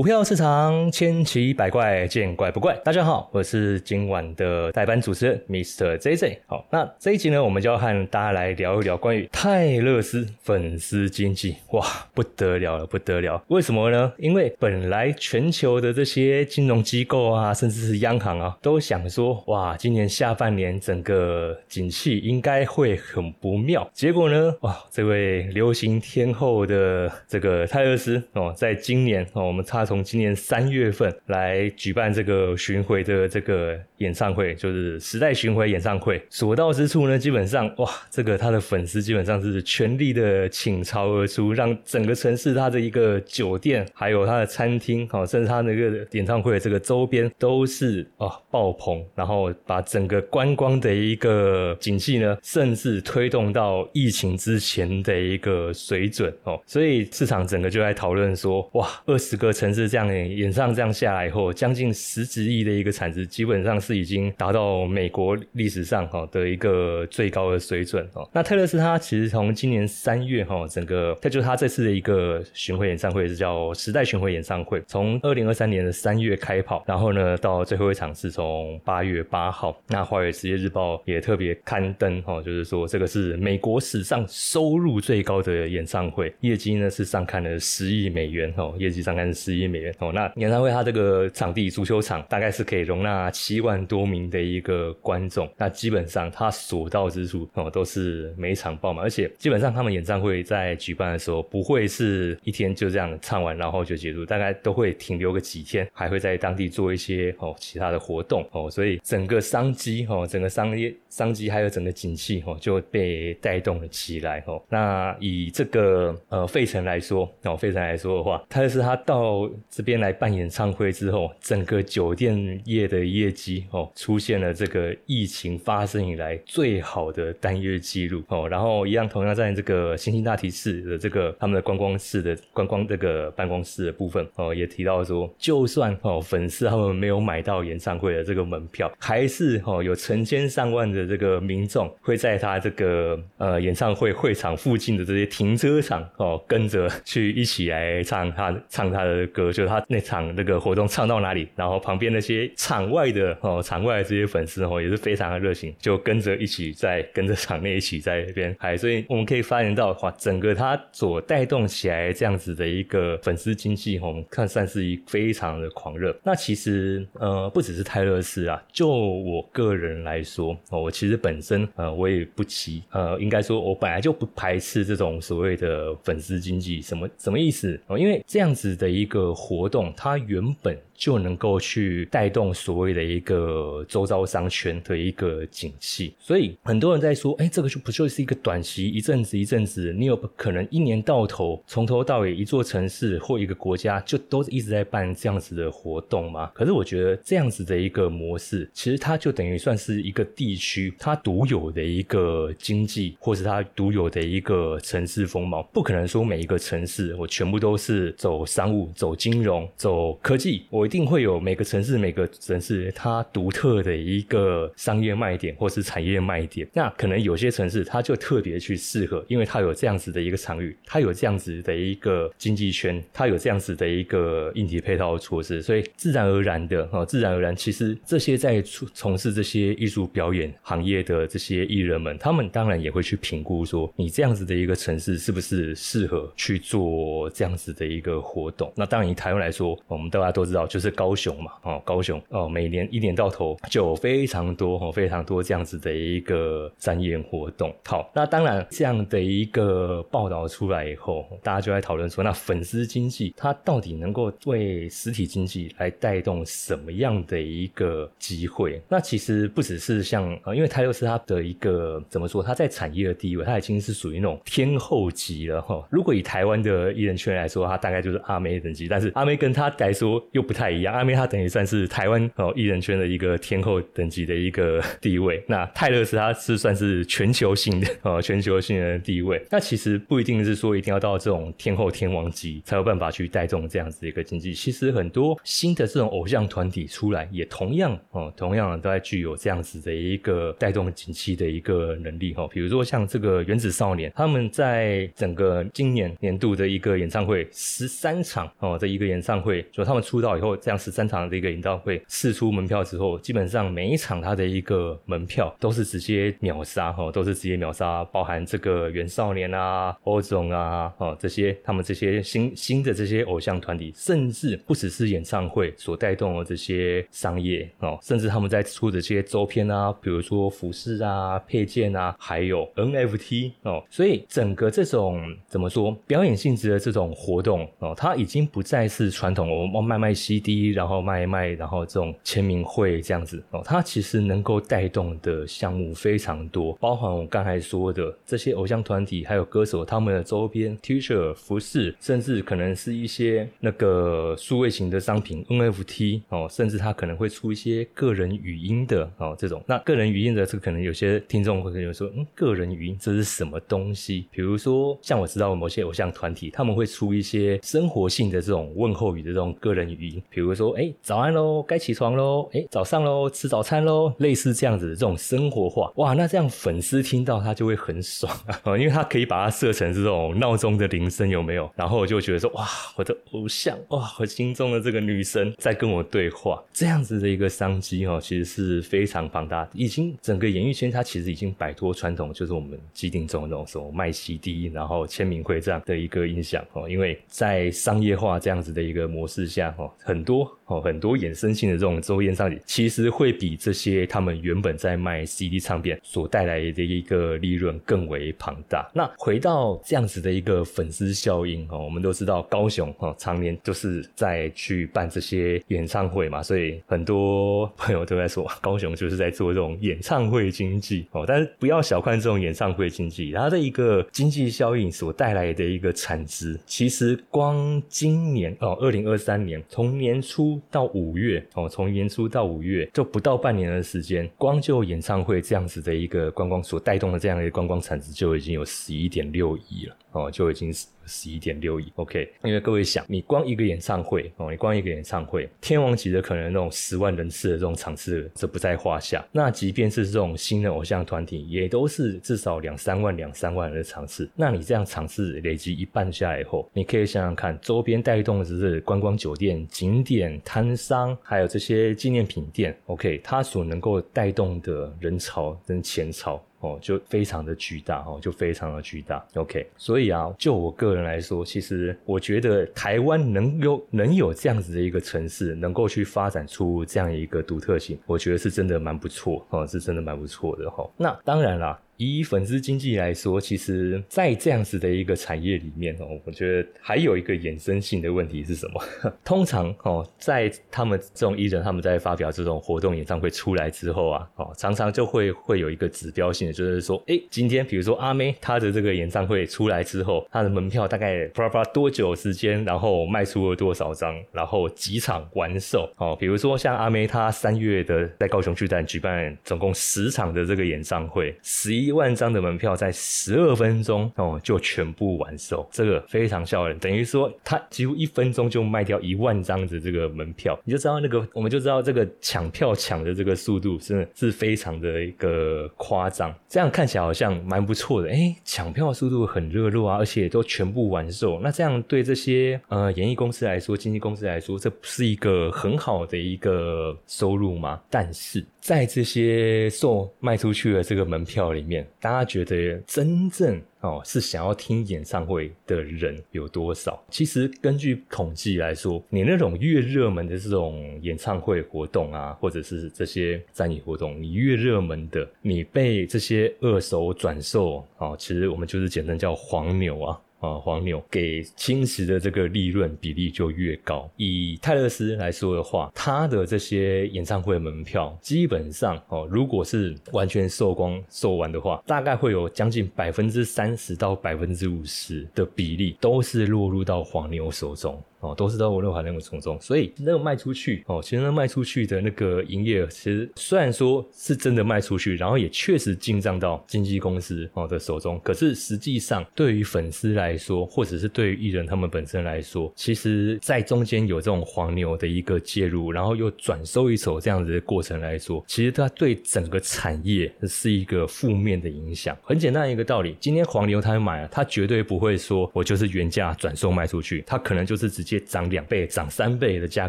股票市场千奇百怪，见怪不怪。大家好，我是今晚的代班主持人 Mr. JJ。好，那这一集呢，我们就要和大家来聊一聊关于泰勒斯粉丝经济。哇，不得了了，不得了！为什么呢？因为本来全球的这些金融机构啊，甚至是央行啊，都想说，哇，今年下半年整个景气应该会很不妙。结果呢，哇，这位流行天后的这个泰勒斯哦，在今年哦，我们差。从今年三月份来举办这个巡回的这个演唱会，就是时代巡回演唱会。所到之处呢，基本上哇，这个他的粉丝基本上是全力的倾巢而出，让整个城市他的一个酒店，还有他的餐厅，好，甚至他那个演唱会的这个周边都是啊爆棚，然后把整个观光的一个景气呢，甚至推动到疫情之前的一个水准哦。所以市场整个就在讨论说，哇，二十个城。是这样，演上这样下来以后，将近十几亿的一个产值，基本上是已经达到美国历史上哈的一个最高的水准哦。那泰勒斯他其实从今年三月哈，整个他就是他这次的一个巡回演唱会是叫时代巡回演唱会，从二零二三年的三月开跑，然后呢到最后一场是从八月八号。那华尔街日报也特别刊登哈，就是说这个是美国史上收入最高的演唱会，业绩呢是上看了十亿美元哦，业绩上看是十亿。亿美元哦，那演唱会它这个场地足球场大概是可以容纳七万多名的一个观众，那基本上它所到之处哦都是每场爆满，而且基本上他们演唱会在举办的时候不会是一天就这样唱完然后就结束，大概都会停留个几天，还会在当地做一些哦其他的活动哦，所以整个商机哦，整个商业商机还有整个景气哦就被带动了起来哦。那以这个呃费城来说哦，费城来说的话，它是它到这边来办演唱会之后，整个酒店业的业绩哦，出现了这个疫情发生以来最好的单月记录哦。然后一样，同样在这个星星大提示的这个他们的观光室的观光这个办公室的部分哦，也提到说，就算哦粉丝他们没有买到演唱会的这个门票，还是哦有成千上万的这个民众会在他这个呃演唱会会场附近的这些停车场哦，跟着去一起来唱他唱他的歌。就是他那场那个活动唱到哪里，然后旁边那些场外的哦，场外的这些粉丝哦，也是非常的热情，就跟着一起在跟着场内一起在那边嗨，所以我们可以发现到哇，整个他所带动起来这样子的一个粉丝经济，我们看算是一非常的狂热。那其实呃，不只是泰勒斯啊，就我个人来说哦，我其实本身呃，我也不奇呃，应该说我本来就不排斥这种所谓的粉丝经济，什么什么意思哦？因为这样子的一个。活动，它原本。就能够去带动所谓的一个周遭商圈的一个景气，所以很多人在说，哎，这个就不就是一个短期一阵子一阵子，你有可能一年到头从头到尾一座城市或一个国家就都一直在办这样子的活动吗？可是我觉得这样子的一个模式，其实它就等于算是一个地区它独有的一个经济，或是它独有的一个城市风貌，不可能说每一个城市我全部都是走商务、走金融、走科技，我。一定会有每个城市每个城市它独特的一个商业卖点或是产业卖点。那可能有些城市它就特别去适合，因为它有这样子的一个场域，它有这样子的一个经济圈，它有这样子的一个硬体配套措施，所以自然而然的哦，自然而然，其实这些在从从事这些艺术表演行业的这些艺人们，他们当然也会去评估说，你这样子的一个城市是不是适合去做这样子的一个活动。那当然以台湾来说，我们大家都知道就。是高雄嘛？哦，高雄哦，每年一年到头就非常多哦，非常多这样子的一个展演活动。好，那当然这样的一个报道出来以后，大家就在讨论说，那粉丝经济它到底能够为实体经济来带动什么样的一个机会？那其实不只是像呃，因为泰勒斯他的一个怎么说，他在产业的地位，他已经是属于那种天后级了哈。如果以台湾的艺人圈来说，他大概就是阿妹等级，但是阿妹跟他来说又不太。一样。阿妹她等于算是台湾哦艺人圈的一个天后等级的一个 地位，那泰勒斯他是算是全球性的 哦全球性的地位。那其实不一定是说一定要到这种天后天王级才有办法去带动这样子的一个经济。其实很多新的这种偶像团体出来，也同样哦同样都在具有这样子的一个带动景气的一个能力哈。比如说像这个原子少年，他们在整个今年年度的一个演唱会十三场哦的一个演唱会，就他们出道以后这样十三场的一个演唱会试出门票之后，基本上每一场他的一个门票都是直接秒杀哈，都是直接秒杀，包含这个原少年啊、欧总啊哦这些他们这些新新的这些偶像团体，甚至不只是演唱会所带动的这些商业哦，甚至他们在出的这些周边啊，比如说服饰啊、配件啊，还有 NFT 哦，所以整个这种怎么说表演性质的这种活动哦，它已经不再是传统我们卖卖 CD，然后卖一卖，然后这种签名会这样子哦，它其实能够带动的项目非常多，包含我刚才说的这些偶像团体还有歌手他们的周边 T 恤、服饰，甚至可能是一些那个数位型的商品 NFT 哦，甚至它可能会出一些个人语音的哦这种。那个人语音的这个可能有些听众会可能说，嗯，个人语音这是什么东西？比如说像我知道某些偶像团体他们会出一些生活性的这种问候语的这种个人语音，比如说哎早安喽，该起床喽，哎早上喽，吃早餐喽，类似这样子的这种生活化，哇，那这样粉丝听到他就会很爽啊，因为他可以把它设成这种闹钟的铃声有没有？然后我就觉得说哇，我的偶像哇，我心中的这个女神在跟我对话，这样子的一个商机哦，其实是非常庞大，已经整个演艺圈它其实已经摆脱传统，就是我们既定中的那种什么卖 CD 然后签名会这样的一个印象哦，因为在商业化这样子的一个模式下哦，很很多哦很多衍生性的这种周边商品，其实会比这些他们原本在卖 CD 唱片所带来的一个利润更为庞大。那回到这样子的一个粉丝效应哦，我们都知道高雄哦常年就是在去办这些演唱会嘛，所以很多朋友都在说高雄就是在做这种演唱会经济哦，但是不要小看这种演唱会经济，它的一个经济效应所带来的一个产值，其实光今年哦，二零二三年同年年初到五月哦，从年初到五月就不到半年的时间，光就演唱会这样子的一个观光所带动的这样的一个观光产值就已经有十一点六亿了哦，就已经是。十一点六亿，OK。因为各位想，你光一个演唱会哦，你光一个演唱会，天王级的可能那种十万人次的这种场次，这不在话下。那即便是这种新的偶像团体，也都是至少两三万、两三万人的场次。那你这样场次累积一半下来以后，你可以想想看，周边带动的只是观光酒店、景点、摊商，还有这些纪念品店，OK，它所能够带动的人潮跟钱潮。哦，就非常的巨大哦，就非常的巨大。OK，所以啊，就我个人来说，其实我觉得台湾能有能有这样子的一个城市，能够去发展出这样一个独特性，我觉得是真的蛮不错哦，是真的蛮不错的哈。那当然啦。以粉丝经济来说，其实，在这样子的一个产业里面哦，我觉得还有一个衍生性的问题是什么？通常哦，在他们这种艺人他们在发表这种活动演唱会出来之后啊，哦，常常就会会有一个指标性的，就是说，哎，今天比如说阿妹她的这个演唱会出来之后，她的门票大概啪啪多久时间，然后卖出了多少张，然后几场完售哦，比如说像阿妹她三月的在高雄巨蛋举办总共十场的这个演唱会，十一。一万张的门票在十二分钟哦就全部完售，这个非常吓人。等于说他几乎一分钟就卖掉一万张的这个门票，你就知道那个我们就知道这个抢票抢的这个速度真的是非常的一个夸张。这样看起来好像蛮不错的，哎，抢票速度很热络啊，而且都全部完售。那这样对这些呃演艺公司来说、经纪公司来说，这不是一个很好的一个收入吗？但是在这些售卖出去的这个门票里面。大家觉得真正哦是想要听演唱会的人有多少？其实根据统计来说，你那种越热门的这种演唱会活动啊，或者是这些展演活动，你越热门的，你被这些二手转售啊，其实我们就是简称叫黄牛啊。啊，黄牛给侵蚀的这个利润比例就越高。以泰勒斯来说的话，他的这些演唱会门票基本上哦，如果是完全售光售完的话，大概会有将近百分之三十到百分之五十的比例都是落入到黄牛手中。哦，都是到乐华那个从中，所以那个卖出去哦，其实那卖出去的那个营业额，其实虽然说是真的卖出去，然后也确实进账到经纪公司哦的手中，可是实际上对于粉丝来说，或者是对于艺人他们本身来说，其实在中间有这种黄牛的一个介入，然后又转收一手这样子的过程来说，其实它对整个产业是一个负面的影响。很简单一个道理，今天黄牛他买了，他绝对不会说我就是原价转售卖出去，他可能就是直接接涨两倍、涨三倍的价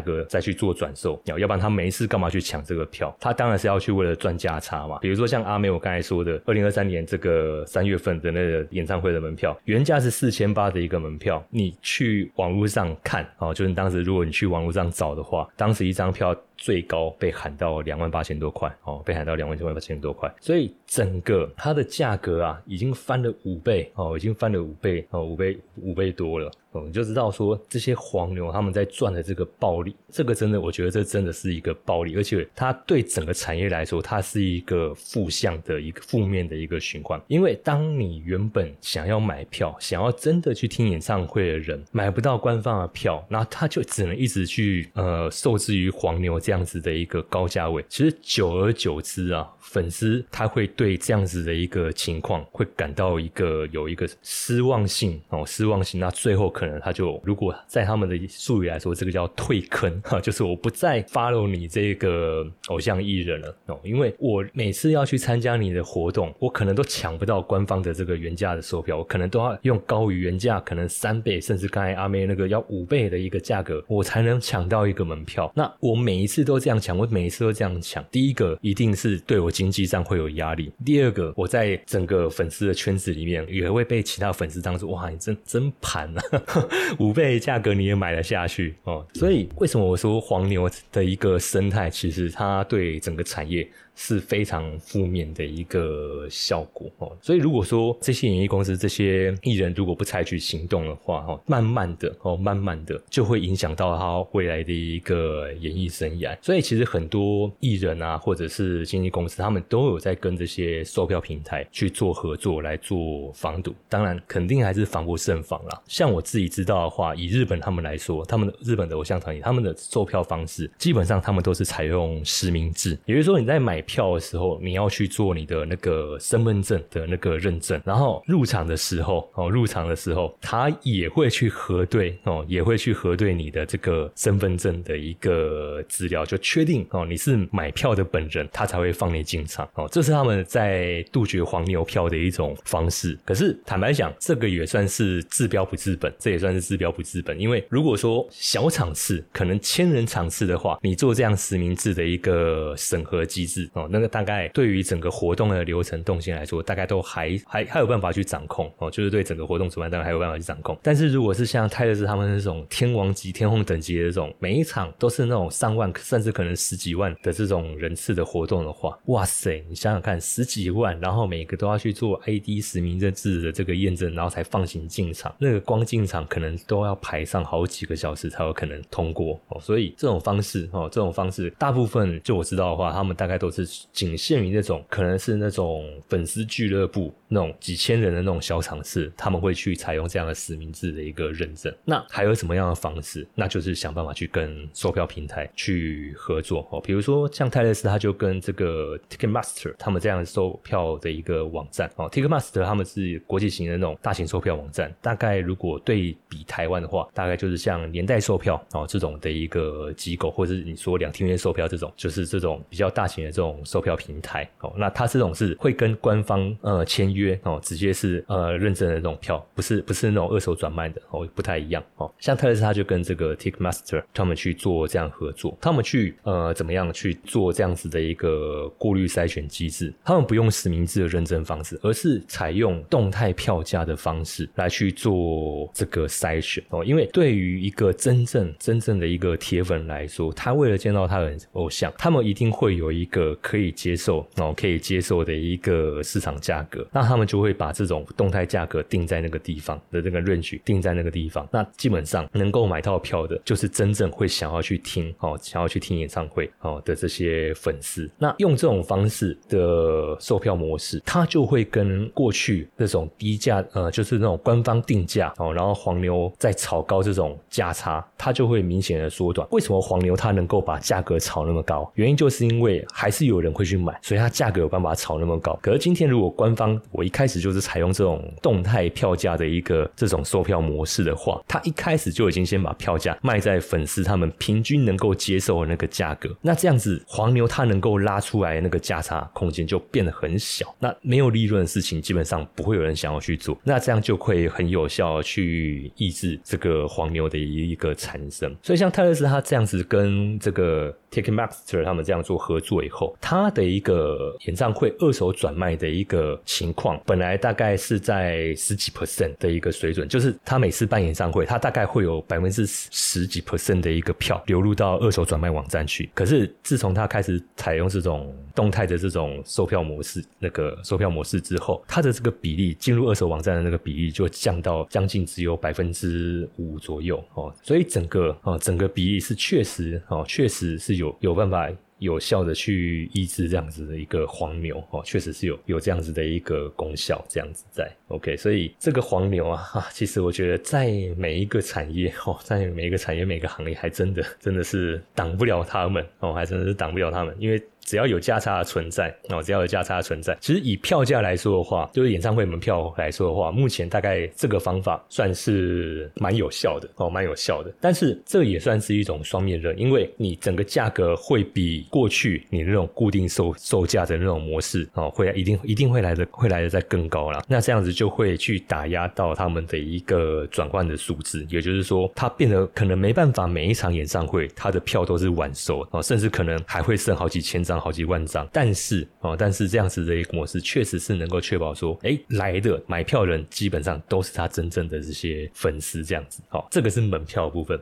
格再去做转售，要要不然他没事干嘛去抢这个票？他当然是要去为了赚价差嘛。比如说像阿妹我刚才说的，二零二三年这个三月份的那个演唱会的门票，原价是四千八的一个门票，你去网络上看哦，就是当时如果你去网络上找的话，当时一张票。最高被喊到两万八千多块哦，被喊到两万九万八千多块，所以整个它的价格啊，已经翻了五倍哦，已经翻了五倍哦，五倍五倍多了。哦，你就知道说这些黄牛他们在赚的这个暴利，这个真的，我觉得这真的是一个暴利，而且它对整个产业来说，它是一个负向的一个负面的一个循环。因为当你原本想要买票，想要真的去听演唱会的人买不到官方的票，那他就只能一直去呃受制于黄牛这样这样子的一个高价位。其实久而久之啊，粉丝他会对这样子的一个情况会感到一个有一个失望性哦，失望性，那最后可。可能他就如果在他们的术语来说，这个叫退坑哈，就是我不再 follow 你这个偶像艺人了哦，因为我每次要去参加你的活动，我可能都抢不到官方的这个原价的售票，我可能都要用高于原价可能三倍，甚至刚才阿妹那个要五倍的一个价格，我才能抢到一个门票。那我每一次都这样抢，我每一次都这样抢，第一个一定是对我经济上会有压力，第二个我在整个粉丝的圈子里面也会被其他粉丝当做哇，你真真盘啊。五倍价格你也买了下去哦，所以为什么我说黄牛的一个生态，其实它对整个产业。是非常负面的一个效果哦，所以如果说这些演艺公司、这些艺人如果不采取行动的话，哈，慢慢的哦，慢慢的就会影响到他未来的一个演艺生涯。所以其实很多艺人啊，或者是经纪公司，他们都有在跟这些售票平台去做合作来做防堵。当然，肯定还是防不胜防啦。像我自己知道的话，以日本他们来说，他们的日本的偶像团体，他们的售票方式基本上他们都是采用实名制，也就是说你在买。票的时候，你要去做你的那个身份证的那个认证，然后入场的时候哦，入场的时候他也会去核对哦，也会去核对你的这个身份证的一个资料，就确定哦你是买票的本人，他才会放你进场哦。这是他们在杜绝黄牛票的一种方式。可是坦白讲，这个也算是治标不治本，这也算是治标不治本。因为如果说小场次，可能千人场次的话，你做这样实名制的一个审核机制。哦，那个大概对于整个活动的流程动线来说，大概都还还还有办法去掌控哦，就是对整个活动主办单位还有办法去掌控。但是如果是像泰勒斯他们那种天王级、天后等级的这种，每一场都是那种上万甚至可能十几万的这种人次的活动的话，哇塞，你想想看，十几万，然后每个都要去做 ID 实名认证的这个验证，然后才放行进场，那个光进场可能都要排上好几个小时才有可能通过哦。所以这种方式哦，这种方式大部分就我知道的话，他们大概都是。仅限于那种可能是那种粉丝俱乐部那种几千人的那种小场次，他们会去采用这样的实名制的一个认证。那还有什么样的方式？那就是想办法去跟售票平台去合作哦。比如说像泰勒斯，他就跟这个 Ticketmaster 他们这样售票的一个网站哦。Ticketmaster 他们是国际型的那种大型售票网站。大概如果对比台湾的话，大概就是像年代售票哦这种的一个机构，或者是你说两厅院售票这种，就是这种比较大型的这种。售票平台哦，那它这种是会跟官方呃签约哦，直接是呃认证的那种票，不是不是那种二手转卖的哦，不太一样哦。像泰勒斯他就跟这个 Tickmaster 他们去做这样合作，他们去呃怎么样去做这样子的一个过滤筛选机制？他们不用实名制的认证方式，而是采用动态票价的方式来去做这个筛选哦。因为对于一个真正真正的一个铁粉来说，他为了见到他的偶像，他们一定会有一个。可以接受哦，可以接受的一个市场价格，那他们就会把这种动态价格定在那个地方的这个 range 定在那个地方。那基本上能够买到票的，就是真正会想要去听哦，想要去听演唱会哦的这些粉丝。那用这种方式的售票模式，它就会跟过去那种低价呃，就是那种官方定价哦，然后黄牛在炒高这种价差，它就会明显的缩短。为什么黄牛它能够把价格炒那么高？原因就是因为还是有有人会去买，所以它价格有办法炒那么高。可是今天如果官方我一开始就是采用这种动态票价的一个这种售票模式的话，它一开始就已经先把票价卖在粉丝他们平均能够接受的那个价格。那这样子黄牛它能够拉出来那个价差空间就变得很小。那没有利润的事情基本上不会有人想要去做。那这样就会很有效去抑制这个黄牛的一个产生。所以像泰勒斯他这样子跟这个。Ticketmaster 他们这样做合作以后，他的一个演唱会二手转卖的一个情况，本来大概是在十几 percent 的一个水准，就是他每次办演唱会，他大概会有百分之十几 percent 的一个票流入到二手转卖网站去。可是自从他开始采用这种动态的这种售票模式，那个售票模式之后，他的这个比例进入二手网站的那个比例就降到将近只有百分之五左右哦，所以整个哦整个比例是确实哦确实是有。有有办法有效的去抑制这样子的一个黄牛哦，确实是有有这样子的一个功效，这样子在 OK，所以这个黄牛啊，哈，其实我觉得在每一个产业哦，在每一个产业每个行业，还真的真的是挡不了他们哦，还真的是挡不了他们，因为。只要有价差的存在，哦，只要有价差的存在，其实以票价来说的话，就是演唱会门票来说的话，目前大概这个方法算是蛮有效的，哦，蛮有效的。但是这也算是一种双面刃，因为你整个价格会比过去你那种固定售售价的那种模式，哦，会一定一定会来的会来的再更高了。那这样子就会去打压到他们的一个转换的数字，也就是说，它变得可能没办法每一场演唱会它的票都是晚售，哦，甚至可能还会剩好几千张。好几万张，但是哦，但是这样子的一个模式，确实是能够确保说，哎，来的买票人基本上都是他真正的这些粉丝，这样子。好，这个是门票部分。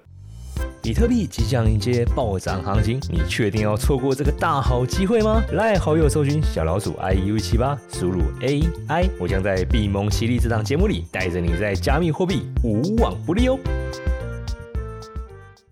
比特币即将迎接暴涨行情，你确定要错过这个大好机会吗？来，好友搜寻小老鼠 i u 七八，输入 a i，我将在闭蒙犀利这档节目里，带着你在加密货币无往不利哦。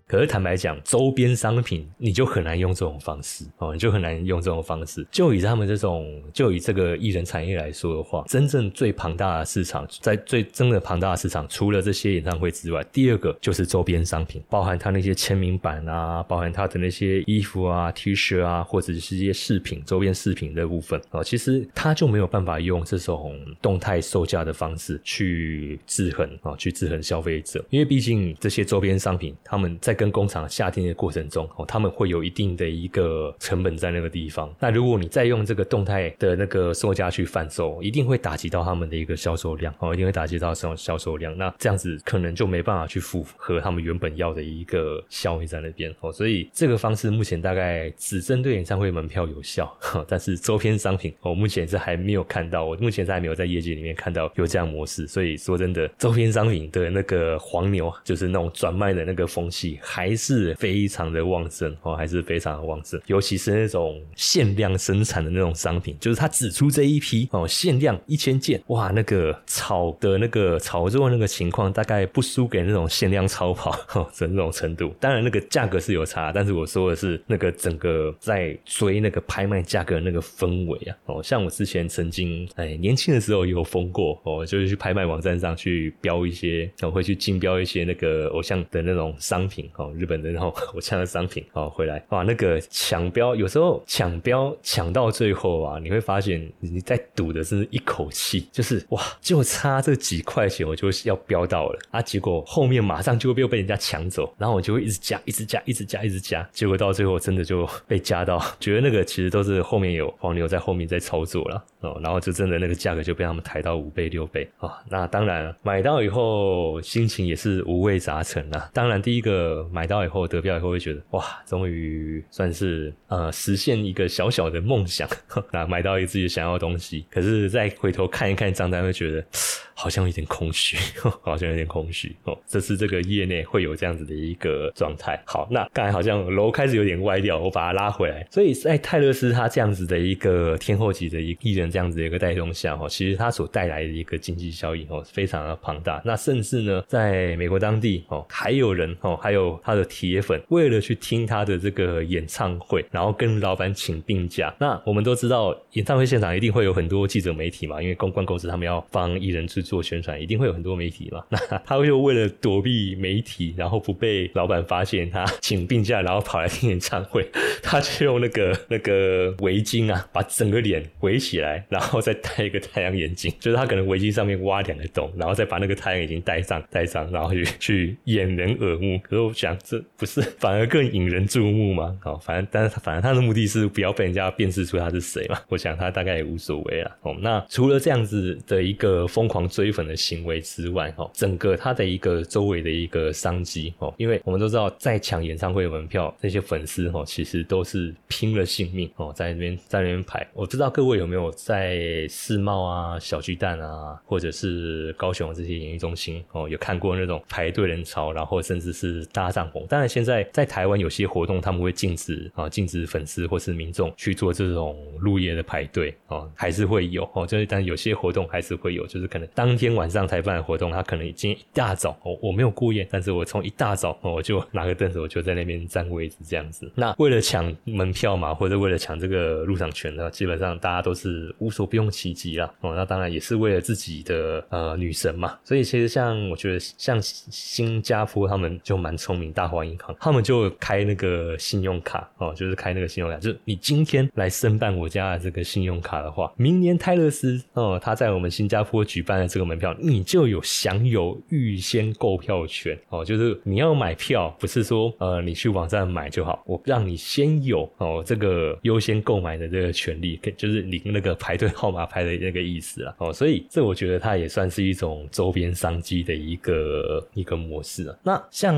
可是坦白讲，周边商品你就很难用这种方式哦，你就很难用这种方式。就以他们这种，就以这个艺人产业来说的话，真正最庞大的市场，在最真的庞大的市场，除了这些演唱会之外，第二个就是周边商品，包含他那些签名版啊，包含他的那些衣服啊、T 恤啊，或者是一些饰品、周边饰品的部分哦。其实他就没有办法用这种动态售价的方式去制衡啊，去制衡消费者，因为毕竟这些周边商品他们在。跟工厂下定的过程中，哦，他们会有一定的一个成本在那个地方。那如果你再用这个动态的那个售价去贩售，一定会打击到他们的一个销售量，哦，一定会打击到这种销售量。那这样子可能就没办法去符合他们原本要的一个效益在那边，哦，所以这个方式目前大概只针对演唱会门票有效，但是周边商品，我目前是还没有看到，我目前是还没有在业界里面看到有这样模式。所以说真的，周边商品的那个黄牛，就是那种转卖的那个风气。还是非常的旺盛哦，还是非常的旺盛，尤其是那种限量生产的那种商品，就是它只出这一批哦，限量一千件，哇，那个炒的那个炒作那个情况，大概不输给那种限量超跑 的那种程度。当然，那个价格是有差，但是我说的是那个整个在追那个拍卖价格那个氛围啊，哦，像我之前曾经哎年轻的时候有疯过哦，就是去拍卖网站上去标一些，我会去竞标一些那个偶像的那种商品。哦，日本的那种 偶像的商品哦，回来。哇，那个抢标有时候抢标抢到最后啊，你会发现你在赌的是一口气，就是哇，就差这几块钱我就要标到了啊，结果后面马上就会又被人家抢走，然后我就会一直加，一直加，一直加，一直加，结果到最后真的就被加到，觉得那个其实都是后面有黄牛在后面在操作了哦，然后就真的那个价格就被他们抬到五倍六倍啊，那当然买到以后心情也是五味杂陈啊，当然第一个。买到以后得票以后会觉得哇，终于算是呃实现一个小小的梦想，那 买到一个自己想要的东西。可是再回头看一看账单，会觉得 好像有点空虚，好像有点空虚哦。这是这个业内会有这样子的一个状态。好，那刚才好像楼开始有点歪掉，我把它拉回来。所以在泰勒斯他这样子的一个天后级的一艺人这样子的一个带动下哦，其实他所带来的一个经济效益哦非常的庞大。那甚至呢，在美国当地哦，还有人哦，还有他的铁粉，为了去听他的这个演唱会，然后跟老板请病假。那我们都知道，演唱会现场一定会有很多记者媒体嘛，因为公关公司他们要帮艺人去做宣传，一定会有很多媒体嘛。那他就为了躲避媒体，然后不被老板发现他请病假，然后跑来听演唱会，他就用那个 那个围巾啊，把整个脸围起来，然后再戴一个太阳眼镜，就是他可能围巾上面挖两个洞，然后再把那个太阳眼镜戴上，戴上，然后去去掩人耳目。可是我想，这不是反而更引人注目吗？好，反正但是反正他的目的是不要被人家辨识出他是谁嘛。我想他大概也无所谓了。哦，那除了这样子的一个疯狂追粉的行为之外，哈，整个他的一个周围的一个商机，哦，因为我们都知道，在抢演唱会门票，那些粉丝，哦，其实都是拼了性命，哦，在那边在那边排。我不知道各位有没有在世贸啊、小巨蛋啊，或者是高雄这些演艺中心，哦，有看过那种排队人潮，然后甚至是大搭帐篷。当然，现在在台湾有些活动，他们会禁止啊，禁止粉丝或是民众去做这种入夜的排队，哦，还是会有，哦，就是但有些活动还是会有，就是可能当天晚上才办的活动，他可能已经一大早，哦，我没有过夜，但是我从一大早，我就拿个凳子，我就在那边占位置这样子。那为了抢门票嘛，或者为了抢这个入场权呢，基本上大家都是无所不用其极啦，哦，那当然也是为了自己的呃女神嘛。所以其实像我觉得像新加坡他们就蛮聪明，大华银行他们就开那个信用卡哦，就是开那个信用卡，就是你今天来申办我家的这个信用卡的话，明年泰勒斯哦他在我们新加坡举办的这个门票，你就有享有预先购票权哦，就是你要买票，不是说呃你去网站买就好，我让你先有哦这个优先购买的这个权利，就是领那个排队号码牌的那个意思啊哦，所以这我觉得它也算是一种周边商机的一个一个模式啊。那像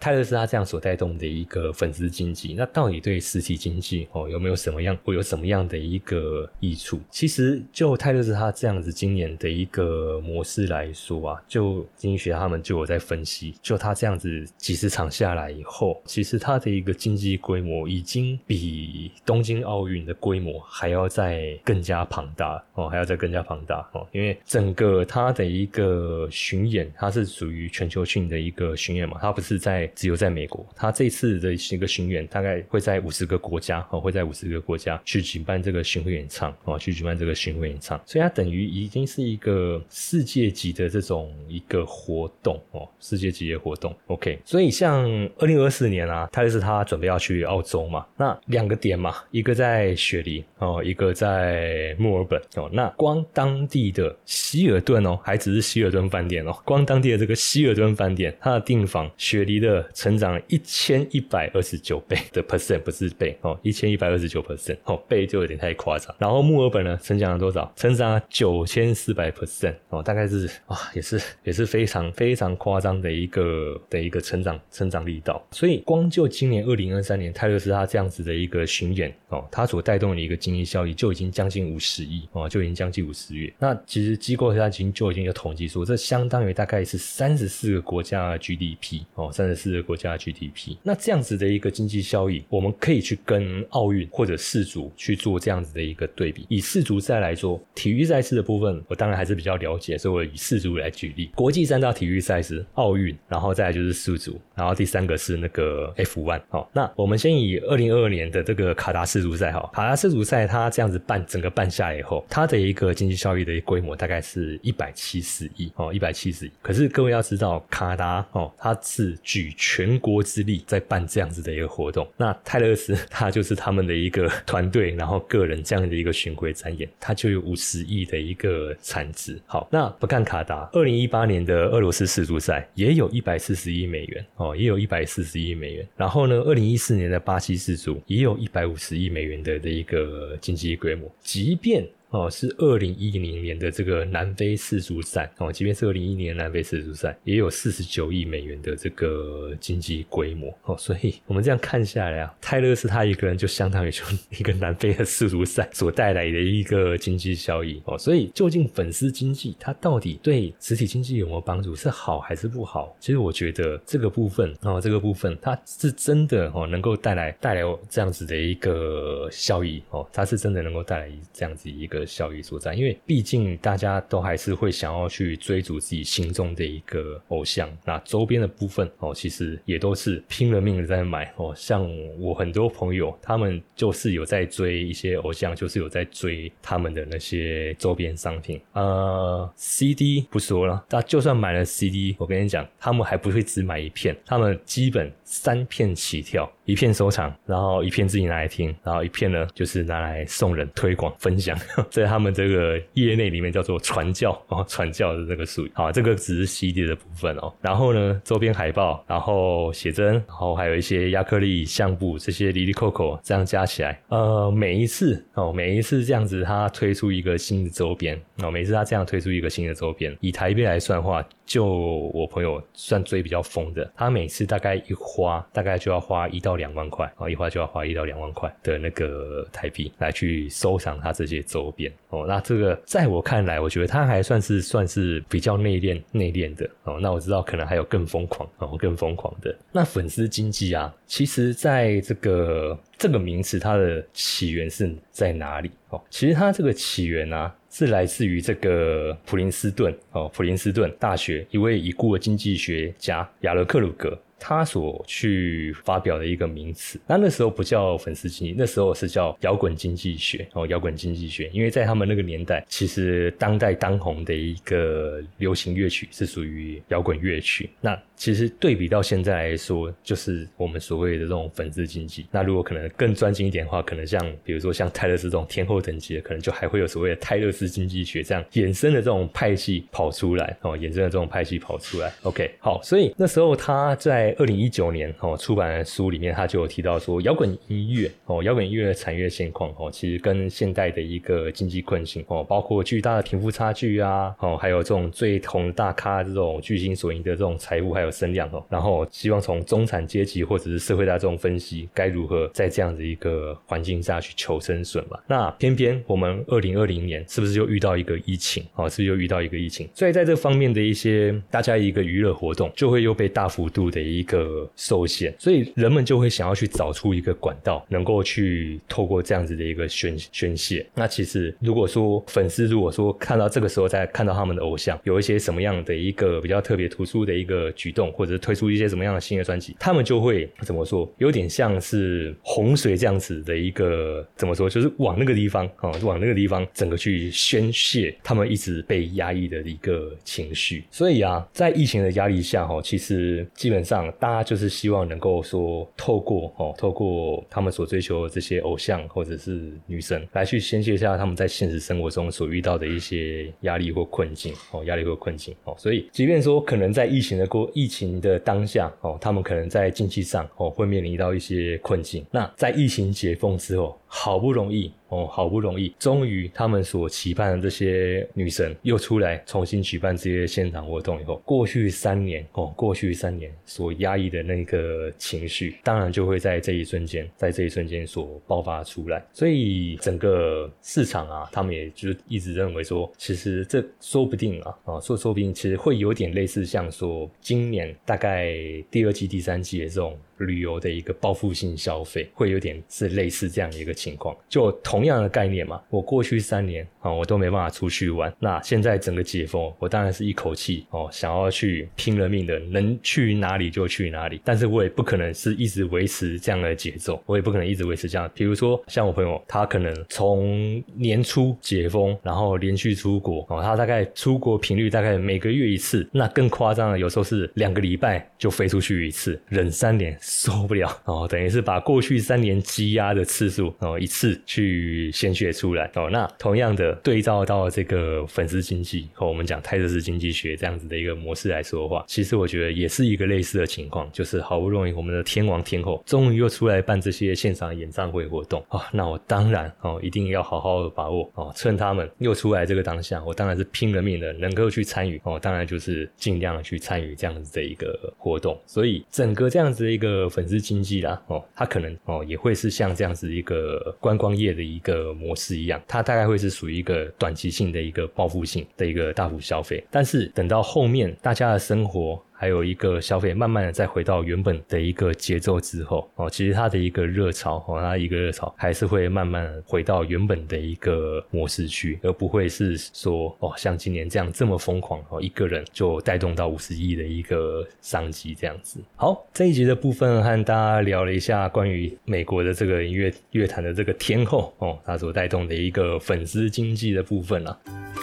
泰勒斯他这样所带动的一个粉丝经济，那到底对实体经济哦有没有什么样会有什么样的一个益处？其实就泰勒斯他这样子今年的一个模式来说啊，就经济学家他们就有在分析，就他这样子几十场下来以后，其实他的一个经济规模已经比东京奥运的规模还要再更加庞大哦，还要再更加庞大哦，因为整个他的一个巡演，它是属于全球性的一个巡演嘛，它不是在只有在美国，他这次的一个巡演大概会在五十个国家哦，会在五十个国家去举办这个巡回演唱哦，去举办这个巡回演唱，所以它等于已经是一个世界级的这种一个活动哦，世界级的活动。OK，所以像二零二四年啊，泰勒斯他准备要去澳洲嘛，那两个点嘛，一个在雪梨哦，一个在墨尔本哦，那光当地的希尔顿哦，还只是希尔顿饭店哦，光当地的这个希尔顿饭店，它的订房雪梨的成长一千一百二十九倍的 percent，不是倍哦，一千一百二十九 percent 哦，倍就有点太夸张。然后墨尔本呢，成长了多少？成长了九千四百 percent 哦，大概是啊，也是也是非常非常夸张的一个的一个成长成长力道。所以光就今年二零二三年泰勒斯他这样子的一个巡演哦，它所带动的一个经济效益就已经将近五十亿哦，就已经将近五十亿。那其实机构它已经就已经有统计说，这相当于大概是三十四个国家的 GDP 哦，三十四四个国家 GDP。那这样子的一个经济效益，我们可以去跟奥运或者世足去做这样子的一个对比。以世足赛来说，体育赛事的部分，我当然还是比较了解，所以我以世足来举例。国际三大体育赛事，奥运，然后再来就是世足，然后第三个是那个 F1。好，那我们先以二零二二年的这个卡达世足赛，哈，卡达世足赛它这样子办，整个办下来以后，它的一个经济效益的规模大概是一百七十亿哦，一百七十亿。可是各位要知道，卡达哦，它是举全国之力在办这样子的一个活动。那泰勒斯他就是他们的一个团队，然后个人这样的一个巡回展演，他就有五十亿的一个产值。好，那不看卡达，二零一八年的俄罗斯世足赛也有一百四十亿美元哦，也有一百四十亿美元。然后呢，二零一四年的巴西世足也有一百五十亿美元的的一个经济规模。即便哦，是二零一零年的这个南非世足赛。哦，即便是二零一零年南非世足赛，也有四十九亿美元的这个经济规模。哦，所以我们这样看下来啊，泰勒斯他一个人就相当于就一个南非的世足赛所带来的一个经济效益。哦，所以究竟粉丝经济它到底对实体经济有没有帮助，是好还是不好？其实我觉得这个部分哦，这个部分它是真的哦，能够带来带来这样子的一个效益。哦，它是真的能够带来这样子一个的效益所在，因为毕竟大家都还是会想要去追逐自己心中的一个偶像，那周边的部分哦，其实也都是拼了命的在买哦，像我很多朋友，他们就是有在追一些偶像，就是有在追他们的那些周边商品，呃，CD 不说了，那就算买了 CD，我跟你讲，他们还不会只买一片，他们基本三片起跳。一片收藏，然后一片自己拿来听，然后一片呢就是拿来送人推广分享，在他们这个业内里面叫做传教 哦，传教的这个术语。好，这个只是 CD 的部分哦。然后呢，周边海报，然后写真，然后还有一些亚克力相簿，这些离离扣扣这样加起来，呃，每一次哦，每一次这样子，他推出一个新的周边哦，每次他这样推出一个新的周边，以台币来算的话，就我朋友算追比较疯的，他每次大概一花，大概就要花一到。两万块啊，一花就要花一到两万块的那个台币来去收藏他这些周边哦。那这个在我看来，我觉得他还算是算是比较内敛内敛的哦。那我知道可能还有更疯狂哦，更疯狂的那粉丝经济啊。其实，在这个这个名词它的起源是在哪里哦？其实它这个起源啊，是来自于这个普林斯顿哦，普林斯顿大学一位已故的经济学家亚勒克鲁格。他所去发表的一个名词，那那时候不叫粉丝经济，那时候是叫摇滚经济学哦，摇滚经济学，因为在他们那个年代，其实当代当红的一个流行乐曲是属于摇滚乐曲。那其实对比到现在来说，就是我们所谓的这种粉丝经济。那如果可能更专精一点的话，可能像比如说像泰勒斯这种天后等级的，可能就还会有所谓的泰勒斯经济学这样衍生的这种派系跑出来哦，衍生的这种派系跑出来。OK，好，所以那时候他在在二零一九年哦出版的书里面，他就有提到说，摇滚音乐哦，摇滚音乐的产业现况哦，其实跟现代的一个经济困境哦，包括巨大的贫富差距啊，哦，还有这种最红大咖这种巨星所赢得这种财富还有。声量哦，然后希望从中产阶级或者是社会大众分析该如何在这样的一个环境下去求生存嘛。那偏偏我们二零二零年是不是又遇到一个疫情哦？是不是又遇到一个疫情？所以在这方面的一些大家一个娱乐活动就会又被大幅度的一一个受限，所以人们就会想要去找出一个管道，能够去透过这样子的一个宣宣泄。那其实如果说粉丝如果说看到这个时候再看到他们的偶像有一些什么样的一个比较特别突出的一个举。动或者是推出一些什么样的新的专辑，他们就会怎么说？有点像是洪水这样子的一个怎么说？就是往那个地方啊，往那个地方整个去宣泄他们一直被压抑的一个情绪。所以啊，在疫情的压力下哈，其实基本上大家就是希望能够说透过哦，透过他们所追求的这些偶像或者是女神来去宣泄一下他们在现实生活中所遇到的一些压力或困境哦，压力或困境哦。所以即便说可能在疫情的过疫疫情的当下哦，他们可能在经济上哦会面临到一些困境。那在疫情解封之后，好不容易。哦，好不容易，终于他们所期盼的这些女神又出来重新举办这些现场活动以后，过去三年哦，过去三年所压抑的那个情绪，当然就会在这一瞬间，在这一瞬间所爆发出来。所以整个市场啊，他们也就一直认为说，其实这说不定啊，啊，说说不定其实会有点类似像说今年大概第二季、第三季的这种。旅游的一个报复性消费，会有点是类似这样的一个情况，就同样的概念嘛。我过去三年啊，我都没办法出去玩，那现在整个解封，我当然是一口气哦，想要去拼了命的，能去哪里就去哪里。但是我也不可能是一直维持这样的节奏，我也不可能一直维持这样。比如说像我朋友，他可能从年初解封，然后连续出国哦，他大概出国频率大概每个月一次，那更夸张的，有时候是两个礼拜就飞出去一次，忍三年。受不了哦，等于是把过去三年积压的次数哦一次去鲜血出来哦。那同样的对照到这个粉丝经济和我们讲泰勒斯经济学这样子的一个模式来说的话，其实我觉得也是一个类似的情况，就是好不容易我们的天王天后终于又出来办这些线上演唱会活动啊，那我当然哦一定要好好的把握哦，趁他们又出来这个当下，我当然是拼了命的能够去参与哦，当然就是尽量去参与这样子的一个活动，所以整个这样子的一个呃粉丝经济啦哦，它可能哦也会是像这样子一个观光业的一个模式一样，它大概会是属于一个短期性的一个报复性的一个大幅消费，但是等到后面大家的生活。还有一个消费，慢慢的再回到原本的一个节奏之后，哦，其实它的一个热潮，哦，它一个热潮还是会慢慢回到原本的一个模式去，而不会是说，哦，像今年这样这么疯狂，哦，一个人就带动到五十亿的一个商机这样子。好，这一集的部分和大家聊了一下关于美国的这个音乐乐坛的这个天后，哦，它所带动的一个粉丝经济的部分了。